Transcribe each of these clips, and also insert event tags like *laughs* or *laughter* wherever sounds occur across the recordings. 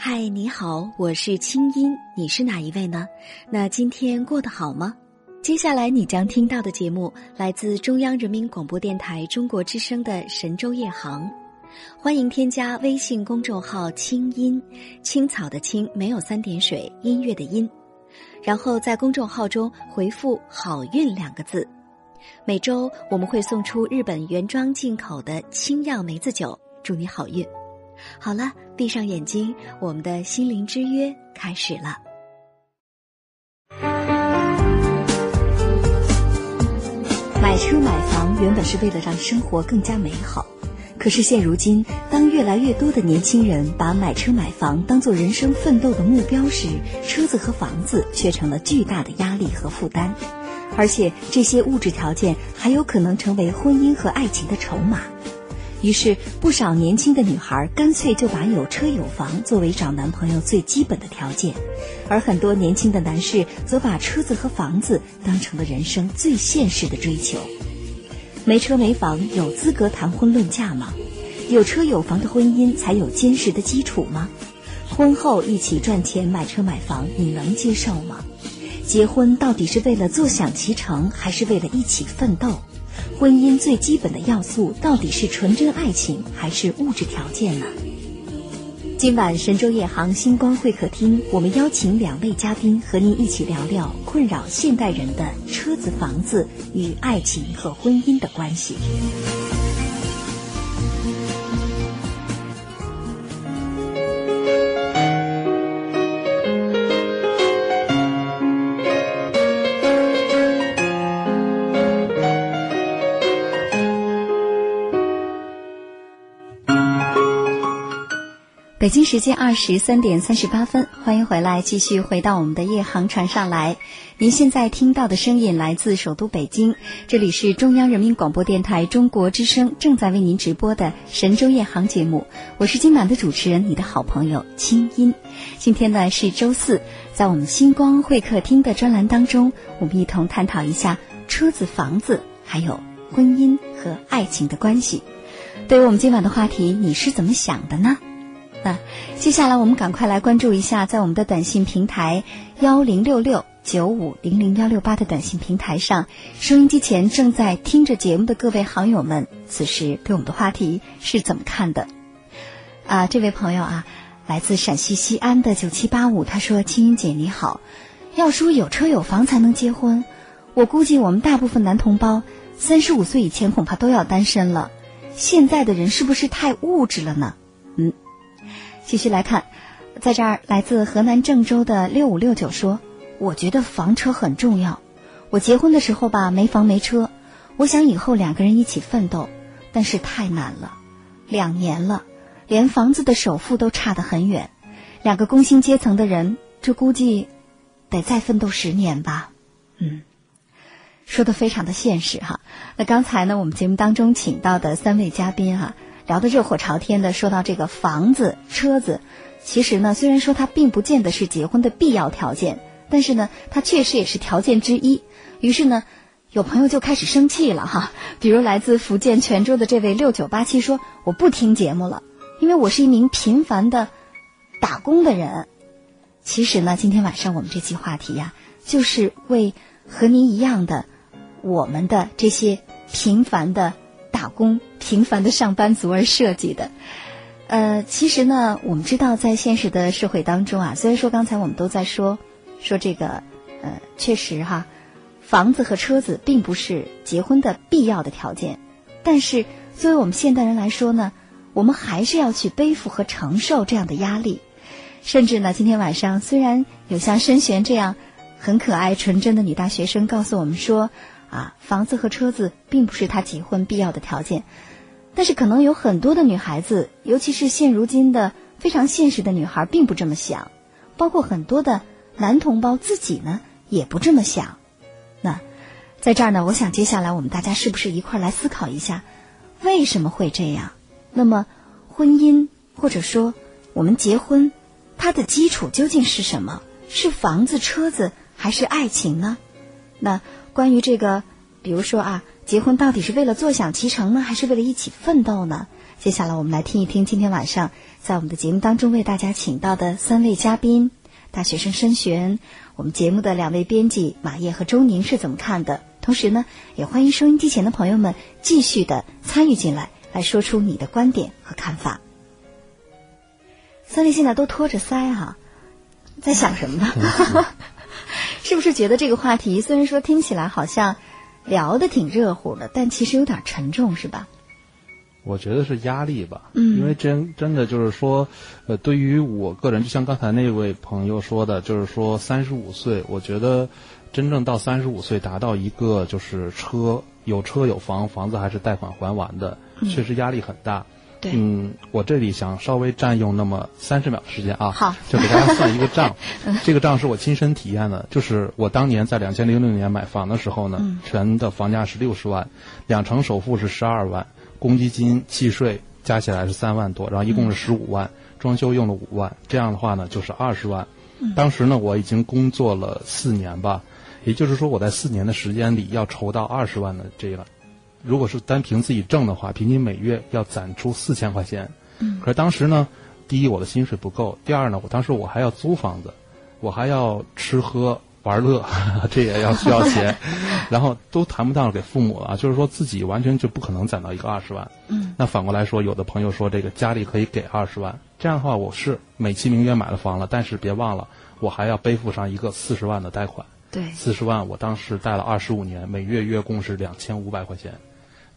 嗨，你好，我是清音，你是哪一位呢？那今天过得好吗？接下来你将听到的节目来自中央人民广播电台中国之声的《神州夜航》，欢迎添加微信公众号“清音青草”的青没有三点水，音乐的音，然后在公众号中回复“好运”两个字，每周我们会送出日本原装进口的清酿梅子酒，祝你好运。好了，闭上眼睛，我们的心灵之约开始了。买车买房原本是为了让生活更加美好，可是现如今，当越来越多的年轻人把买车买房当做人生奋斗的目标时，车子和房子却成了巨大的压力和负担，而且这些物质条件还有可能成为婚姻和爱情的筹码。于是，不少年轻的女孩干脆就把有车有房作为找男朋友最基本的条件，而很多年轻的男士则把车子和房子当成了人生最现实的追求。没车没房有资格谈婚论嫁吗？有车有房的婚姻才有坚实的基础吗？婚后一起赚钱买车买房，你能接受吗？结婚到底是为了坐享其成，还是为了一起奋斗？婚姻最基本的要素到底是纯真爱情还是物质条件呢？今晚神州夜航星光会客厅，我们邀请两位嘉宾和您一起聊聊困扰现代人的车子、房子与爱情和婚姻的关系。北京时间二十三点三十八分，欢迎回来，继续回到我们的夜航船上来。您现在听到的声音来自首都北京，这里是中央人民广播电台中国之声正在为您直播的神州夜航节目。我是今晚的主持人，你的好朋友清音。今天呢是周四，在我们星光会客厅的专栏当中，我们一同探讨一下车子、房子，还有婚姻和爱情的关系。对于我们今晚的话题，你是怎么想的呢？那接下来我们赶快来关注一下，在我们的短信平台幺零六六九五零零幺六八的短信平台上，收音机前正在听着节目的各位好友们，此时对我们的话题是怎么看的？啊，这位朋友啊，来自陕西西安的九七八五，他说：“青音姐你好，要说有车有房才能结婚，我估计我们大部分男同胞三十五岁以前恐怕都要单身了。现在的人是不是太物质了呢？”嗯。继续来看，在这儿，来自河南郑州的六五六九说：“我觉得房车很重要。我结婚的时候吧，没房没车，我想以后两个人一起奋斗，但是太难了。两年了，连房子的首付都差得很远。两个工薪阶层的人，这估计得再奋斗十年吧。”嗯，说的非常的现实哈。那刚才呢，我们节目当中请到的三位嘉宾哈。聊得热火朝天的，说到这个房子、车子，其实呢，虽然说它并不见得是结婚的必要条件，但是呢，它确实也是条件之一。于是呢，有朋友就开始生气了哈，比如来自福建泉州的这位六九八七说：“我不听节目了，因为我是一名平凡的打工的人。”其实呢，今天晚上我们这期话题呀，就是为和您一样的我们的这些平凡的。打工平凡的上班族而设计的，呃，其实呢，我们知道在现实的社会当中啊，虽然说刚才我们都在说说这个，呃，确实哈，房子和车子并不是结婚的必要的条件，但是作为我们现代人来说呢，我们还是要去背负和承受这样的压力，甚至呢，今天晚上虽然有像申璇这样很可爱纯真的女大学生告诉我们说。啊，房子和车子并不是他结婚必要的条件，但是可能有很多的女孩子，尤其是现如今的非常现实的女孩，并不这么想，包括很多的男同胞自己呢，也不这么想。那在这儿呢，我想接下来我们大家是不是一块儿来思考一下，为什么会这样？那么，婚姻或者说我们结婚，它的基础究竟是什么？是房子、车子，还是爱情呢？那？关于这个，比如说啊，结婚到底是为了坐享其成呢，还是为了一起奋斗呢？接下来我们来听一听今天晚上在我们的节目当中为大家请到的三位嘉宾：大学生申璇，我们节目的两位编辑马叶和周宁是怎么看的？同时呢，也欢迎收音机前的朋友们继续的参与进来，来说出你的观点和看法。三位现在都托着腮哈，在想什么呢？*laughs* 是不是觉得这个话题虽然说听起来好像聊的挺热乎的，但其实有点沉重，是吧？我觉得是压力吧，嗯，因为真真的就是说，呃，对于我个人，就像刚才那位朋友说的，就是说三十五岁，我觉得真正到三十五岁达到一个就是车有车有房，房子还是贷款还完的，确实压力很大。对，嗯，我这里想稍微占用那么三十秒的时间啊，好，就给大家算一个账，*laughs* 这个账是我亲身体验的，就是我当年在两千零六年买房的时候呢，全的房价是六十万，两成首付是十二万。公积金、契税加起来是三万多，然后一共是十五万，装修用了五万，这样的话呢就是二十万。当时呢我已经工作了四年吧，也就是说我在四年的时间里要筹到二十万的这个，如果是单凭自己挣的话，平均每月要攒出四千块钱。可是当时呢，第一我的薪水不够，第二呢我当时我还要租房子，我还要吃喝。玩乐，*laughs* 这也要需要钱，*laughs* 然后都谈不到给父母了，就是说自己完全就不可能攒到一个二十万。嗯，那反过来说，有的朋友说这个家里可以给二十万，这样的话我是美其名曰买了房了，但是别忘了我还要背负上一个四十万的贷款。对，四十万我当时贷了二十五年，每月月供是两千五百块钱。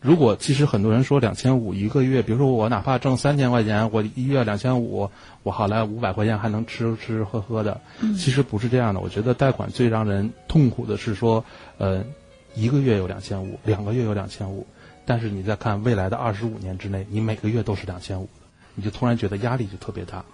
如果其实很多人说两千五一个月，比如说我哪怕挣三千块钱，我一月两千五，我好来五百块钱还能吃吃吃喝喝的。其实不是这样的。我觉得贷款最让人痛苦的是说，呃，一个月有两千五，两个月有两千五，但是你再看未来的二十五年之内，你每个月都是两千五，你就突然觉得压力就特别大。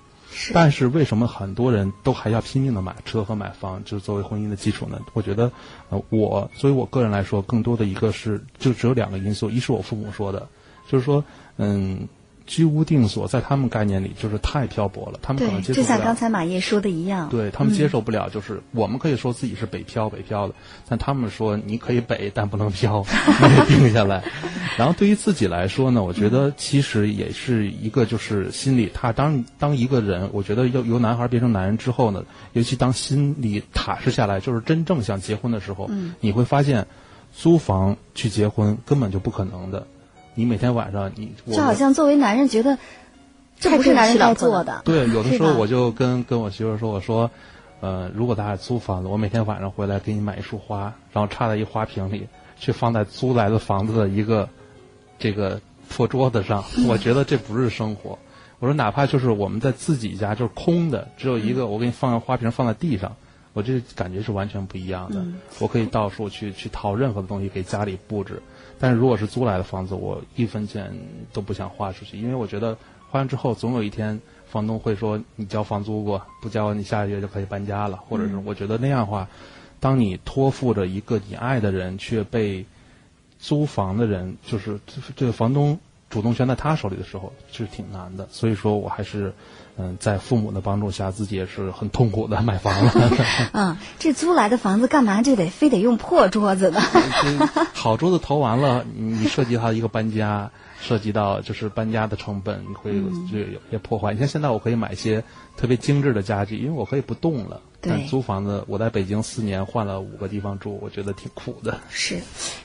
但是为什么很多人都还要拼命的买车和买房，就是作为婚姻的基础呢？我觉得，呃，我作为我个人来说，更多的一个是就只有两个因素，一是我父母说的，就是说，嗯。居无定所，在他们概念里就是太漂泊了，他们可能接受不了。就像刚才马叶说的一样，对他们接受不了，就是我们可以说自己是北漂，北漂的，但他们说你可以北，但不能漂，*laughs* 你得定下来。然后对于自己来说呢，我觉得其实也是一个就是心里，他当当一个人，我觉得要由男孩变成男人之后呢，尤其当心里踏实下来，就是真正想结婚的时候，你会发现，租房去结婚根本就不可能的。你每天晚上，你就好像作为男人觉得，这不是男人该做的。对，有的时候我就跟跟我媳妇说，我说，呃，如果咱俩租房子，我每天晚上回来给你买一束花，然后插在一花瓶里，去放在租来的房子的一个这个破桌子上，*laughs* 我觉得这不是生活。我说，哪怕就是我们在自己家就是空的，只有一个，我给你放个花瓶放在地上，我这感觉是完全不一样的。我可以到处去去淘任何的东西给家里布置。但是如果是租来的房子，我一分钱都不想花出去，因为我觉得花完之后，总有一天房东会说你交房租过？不交，你下个月就可以搬家了，或者是我觉得那样的话，当你托付着一个你爱的人，却被租房的人，就是这个房东主动权在他手里的时候，是挺难的。所以说我还是。嗯，在父母的帮助下，自己也是很痛苦的买房了。*laughs* 嗯，这租来的房子干嘛就得非得用破桌子呢？*laughs* 好桌子投完了，你涉及到一个搬家，涉及到就是搬家的成本，你会就有些破坏。你像现在我可以买一些特别精致的家具，因为我可以不动了。但租房子，我在北京四年换了五个地方住，我觉得挺苦的。是，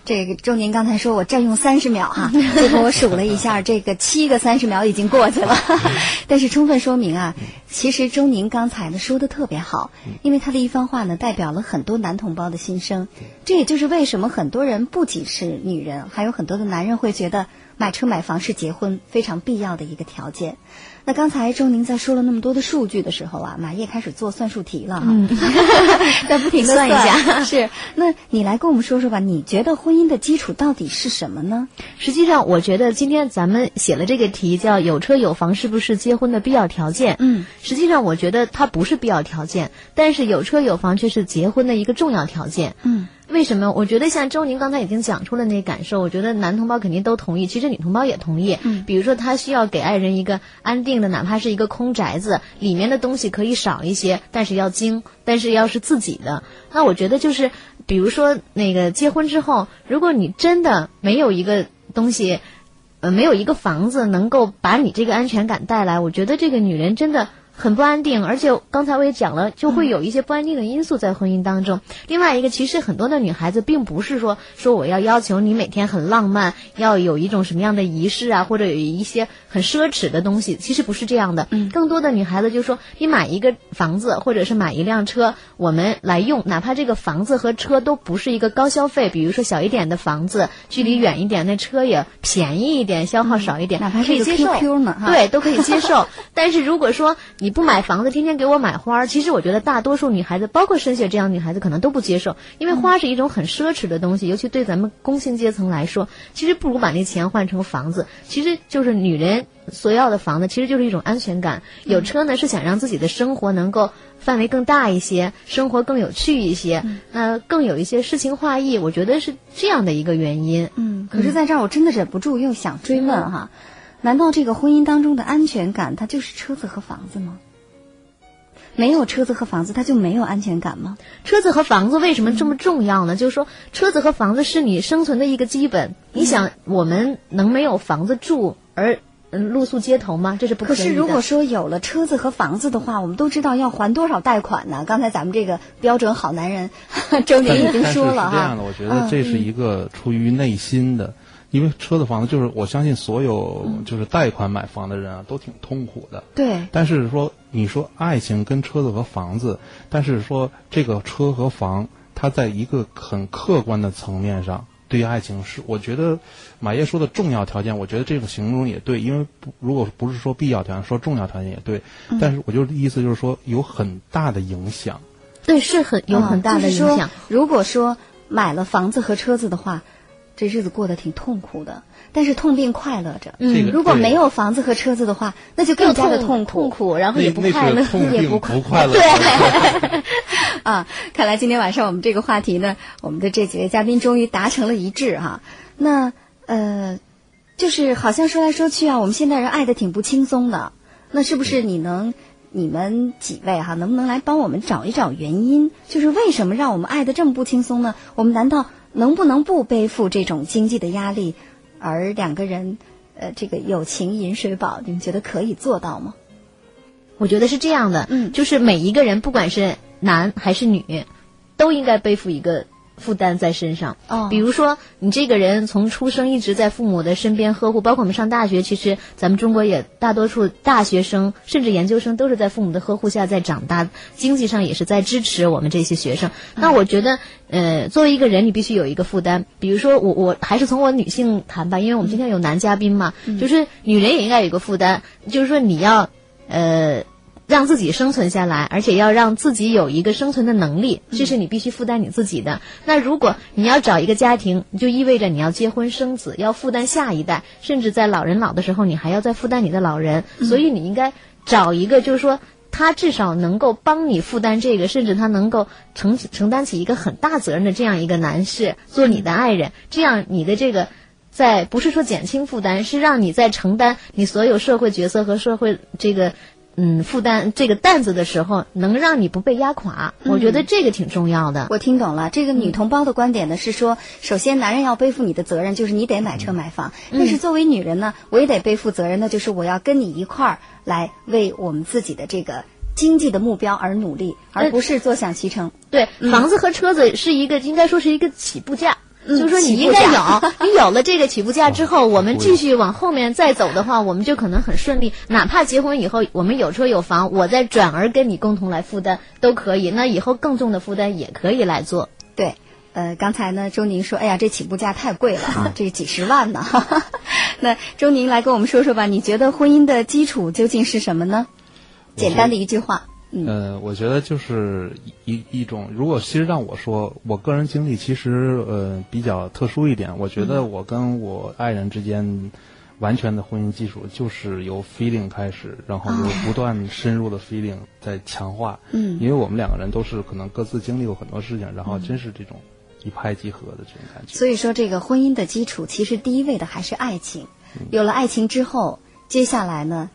这个周宁刚才说我占用三十秒哈，*laughs* 最后我数了一下，这个七个三十秒已经过去了。*laughs* 但是充分说明啊，其实周宁刚才呢说的特别好，因为他的一番话呢代表了很多男同胞的心声。这也就是为什么很多人不仅是女人，还有很多的男人会觉得买车买房是结婚非常必要的一个条件。那刚才周宁在说了那么多的数据的时候啊，马叶开始做算术题了哈，*laughs* 在不停的算一下。是，那你来跟我们说说吧，你觉得婚姻的基础到底是什么呢？实际上，我觉得今天咱们写了这个题，叫“有车有房是不是结婚的必要条件”。嗯，实际上我觉得它不是必要条件，但是有车有房却是结婚的一个重要条件。嗯。为什么？我觉得像周宁刚才已经讲出了那感受，我觉得男同胞肯定都同意，其实女同胞也同意。嗯，比如说他需要给爱人一个安定的，哪怕是一个空宅子，里面的东西可以少一些，但是要精，但是要是自己的。那我觉得就是，比如说那个结婚之后，如果你真的没有一个东西，呃，没有一个房子能够把你这个安全感带来，我觉得这个女人真的。很不安定，而且刚才我也讲了，就会有一些不安定的因素在婚姻当中。另外一个，其实很多的女孩子并不是说说我要要求你每天很浪漫，要有一种什么样的仪式啊，或者有一些很奢侈的东西，其实不是这样的。嗯，更多的女孩子就说，你买一个房子或者是买一辆车，我们来用，哪怕这个房子和车都不是一个高消费，比如说小一点的房子，距离远一点，那车也便宜一点，消耗少一点，哪怕可以接受呢，对，都可以接受。但是如果说你不买房子，天天给我买花。其实我觉得大多数女孩子，包括申雪这样女孩子，可能都不接受，因为花是一种很奢侈的东西，尤其对咱们工薪阶层来说，其实不如把那钱换成房子。其实就是女人所要的房子，其实就是一种安全感。有车呢，是想让自己的生活能够范围更大一些，生活更有趣一些，那更有一些诗情画意。我觉得是这样的一个原因。嗯，可是在这儿，我真的忍不住又想追问哈。难道这个婚姻当中的安全感，它就是车子和房子吗？没有车子和房子，它就没有安全感吗？车子和房子为什么这么重要呢？就是说，车子和房子是你生存的一个基本。你想，我们能没有房子住而露宿街头吗？这是不可可是如果说有了车子和房子的话，我们都知道要还多少贷款呢？*laughs* 刚才咱们这个标准好男人 *laughs* 周年已经说了哈。这样的，我觉得这是一个出于内心的。因为车子房子就是我相信所有就是贷款买房的人啊都挺痛苦的。对。但是说你说爱情跟车子和房子，但是说这个车和房，它在一个很客观的层面上，对于爱情是我觉得马爷说的重要条件，我觉得这个形容也对，因为不如果不是说必要条件，说重要条件也对。但是我就意思就是说有很大的影响。对，是很有很大的影响。如果说买了房子和车子的话。这日子过得挺痛苦的，但是痛并快乐着。嗯，如果没有房子和车子的话，那就更加的痛苦，痛苦，然后也不快乐，*laughs* 也不快乐。对，*laughs* 啊，看来今天晚上我们这个话题呢，我们的这几位嘉宾终于达成了一致哈。那呃，就是好像说来说去啊，我们现代人爱的挺不轻松的。那是不是你能，你们几位哈，能不能来帮我们找一找原因？就是为什么让我们爱的这么不轻松呢？我们难道？能不能不背负这种经济的压力，而两个人，呃，这个友情饮水饱，你们觉得可以做到吗？我觉得是这样的，嗯，就是每一个人，不管是男还是女，都应该背负一个。负担在身上，哦，比如说你这个人从出生一直在父母的身边呵护，包括我们上大学，其实咱们中国也大多数大学生甚至研究生都是在父母的呵护下在长大，经济上也是在支持我们这些学生。那我觉得，呃，作为一个人，你必须有一个负担。比如说我，我还是从我女性谈吧，因为我们今天有男嘉宾嘛，就是女人也应该有一个负担，就是说你要，呃。让自己生存下来，而且要让自己有一个生存的能力，这是你必须负担你自己的。那如果你要找一个家庭，就意味着你要结婚生子，要负担下一代，甚至在老人老的时候，你还要再负担你的老人。所以你应该找一个，就是说他至少能够帮你负担这个，甚至他能够承承担起一个很大责任的这样一个男士做你的爱人。这样你的这个在不是说减轻负担，是让你在承担你所有社会角色和社会这个。嗯，负担这个担子的时候，能让你不被压垮，我觉得这个挺重要的。我听懂了，这个女同胞的观点呢是说，首先男人要背负你的责任，就是你得买车买房。但是作为女人呢，我也得背负责任，那就是我要跟你一块儿来为我们自己的这个经济的目标而努力，而不是坐享其成。对，房子和车子是一个，应该说是一个起步价。就是说，*laughs* 你应该有，你有了这个起步价之后，我们继续往后面再走的话，我们就可能很顺利。哪怕结婚以后，我们有车有房，我再转而跟你共同来负担都可以。那以后更重的负担也可以来做。对，呃，刚才呢，周宁说，哎呀，这起步价太贵了啊，这几十万呢。*laughs* 那周宁来跟我们说说吧，你觉得婚姻的基础究竟是什么呢？简单的一句话。呃，我觉得就是一一种，如果其实让我说，我个人经历其实呃比较特殊一点。我觉得我跟我爱人之间完全的婚姻基础就是由 feeling 开始，然后由不断深入的 feeling 在强化。嗯，因为我们两个人都是可能各自经历过很多事情，然后真是这种一拍即合的这种感觉。所以说，这个婚姻的基础其实第一位的还是爱情。有了爱情之后，接下来呢，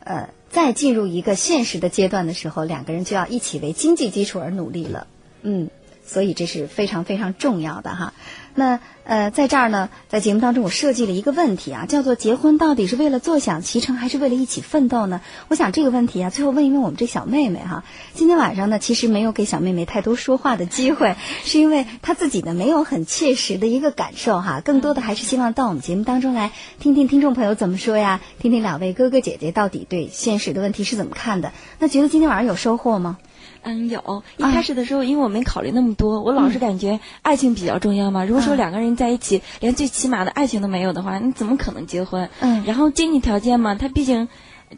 呃，在进入一个现实的阶段的时候，两个人就要一起为经济基础而努力了。嗯，所以这是非常非常重要的哈。那呃，在这儿呢，在节目当中，我设计了一个问题啊，叫做结婚到底是为了坐享其成，还是为了一起奋斗呢？我想这个问题啊，最后问一问我们这小妹妹哈。今天晚上呢，其实没有给小妹妹太多说话的机会，*laughs* 是因为她自己呢没有很切实的一个感受哈，更多的还是希望到我们节目当中来听听听众朋友怎么说呀，听听两位哥哥姐姐到底对现实的问题是怎么看的。那觉得今天晚上有收获吗？嗯，有一开始的时候，因为我没考虑那么多，我老是感觉爱情比较重要嘛。如果说两个人在一起，连最起码的爱情都没有的话，你怎么可能结婚？嗯，然后经济条件嘛，他毕竟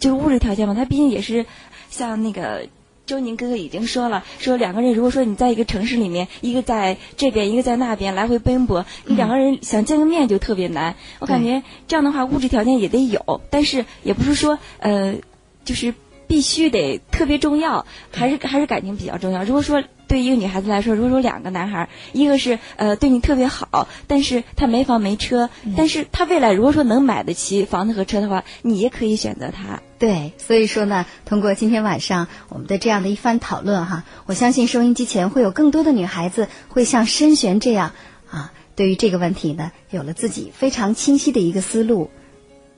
就是物质条件嘛，他毕竟也是像那个周宁哥哥已经说了，说两个人如果说你在一个城市里面，一个在这边，一个在那边来回奔波，你两个人想见个面就特别难。我感觉这样的话，物质条件也得有，但是也不是说呃，就是。必须得特别重要，还是还是感情比较重要。如果说对一个女孩子来说，如果说两个男孩，一个是呃对你特别好，但是他没房没车，但是他未来如果说能买得起房子和车的话，你也可以选择他。对，所以说呢，通过今天晚上我们的这样的一番讨论哈，我相信收音机前会有更多的女孩子会像申璇这样啊，对于这个问题呢，有了自己非常清晰的一个思路，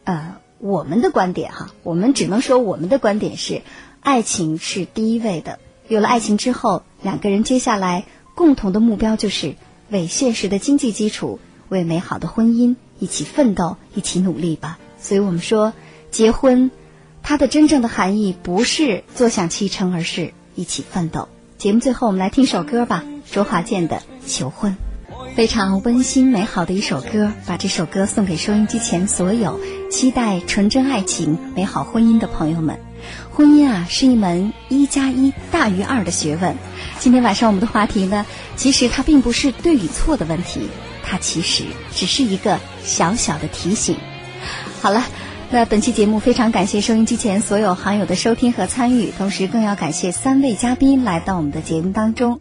呃。我们的观点哈，我们只能说我们的观点是，爱情是第一位的。有了爱情之后，两个人接下来共同的目标就是为现实的经济基础，为美好的婚姻一起奋斗，一起努力吧。所以我们说，结婚它的真正的含义不是坐享其成，而是一起奋斗。节目最后，我们来听首歌吧，周华健的《求婚》。非常温馨美好的一首歌，把这首歌送给收音机前所有期待纯真爱情、美好婚姻的朋友们。婚姻啊，是一门一加一大于二的学问。今天晚上我们的话题呢，其实它并不是对与错的问题，它其实只是一个小小的提醒。好了，那本期节目非常感谢收音机前所有好友的收听和参与，同时更要感谢三位嘉宾来到我们的节目当中。